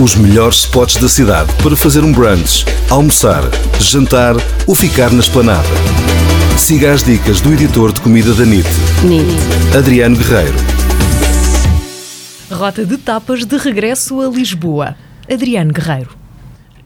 Os melhores spots da cidade para fazer um brunch, almoçar, jantar ou ficar na esplanada. Siga as dicas do editor de comida da NIT, NIT. Adriano Guerreiro. Rota de tapas de regresso a Lisboa. Adriano Guerreiro.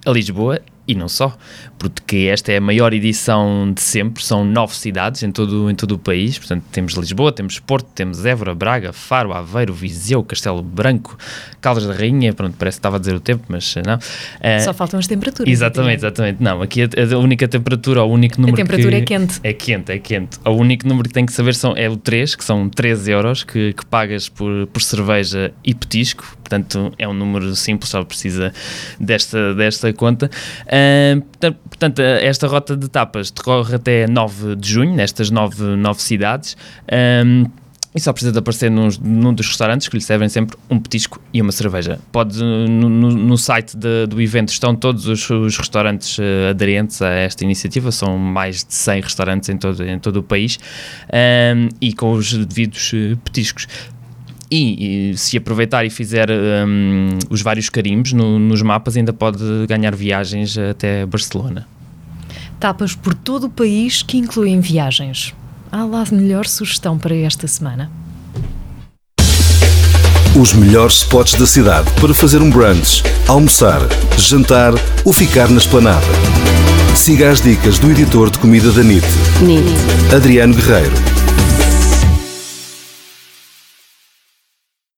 A Lisboa e não só, porque esta é a maior edição de sempre, são nove cidades em todo, em todo o país, portanto temos Lisboa, temos Porto, temos Évora, Braga, Faro, Aveiro, Viseu, Castelo Branco, Caldas da Rainha, pronto, parece que estava a dizer o tempo, mas não. Uh, só faltam as temperaturas. Exatamente, exatamente. Não, aqui a, a, única temperatura, o único número A temperatura que, é quente. É quente, é quente. O único número que tem que saber são, é o 3, que são 13 euros que, que pagas por, por cerveja e petisco, portanto é um número simples, só precisa desta, desta conta. Uh, portanto, esta rota de etapas decorre até 9 de junho, nestas nove, nove cidades. Um, e só precisa de aparecer num, dos restaurantes que lhe servem sempre um petisco e uma cerveja. Pode, no, no, site de, do evento estão todos os, os restaurantes uh, aderentes a esta iniciativa, são mais de 100 restaurantes em todo, em todo o país, um, e com os devidos uh, petiscos. E, e, se aproveitar e fizer um, os vários carimbos no, nos mapas, ainda pode ganhar viagens até Barcelona. Tapas por todo o país que incluem viagens. Há lá melhor sugestão para esta semana? Os melhores spots da cidade para fazer um brunch, almoçar, jantar ou ficar na esplanada. Siga as dicas do editor de comida da NIT, NIT. Adriano Guerreiro.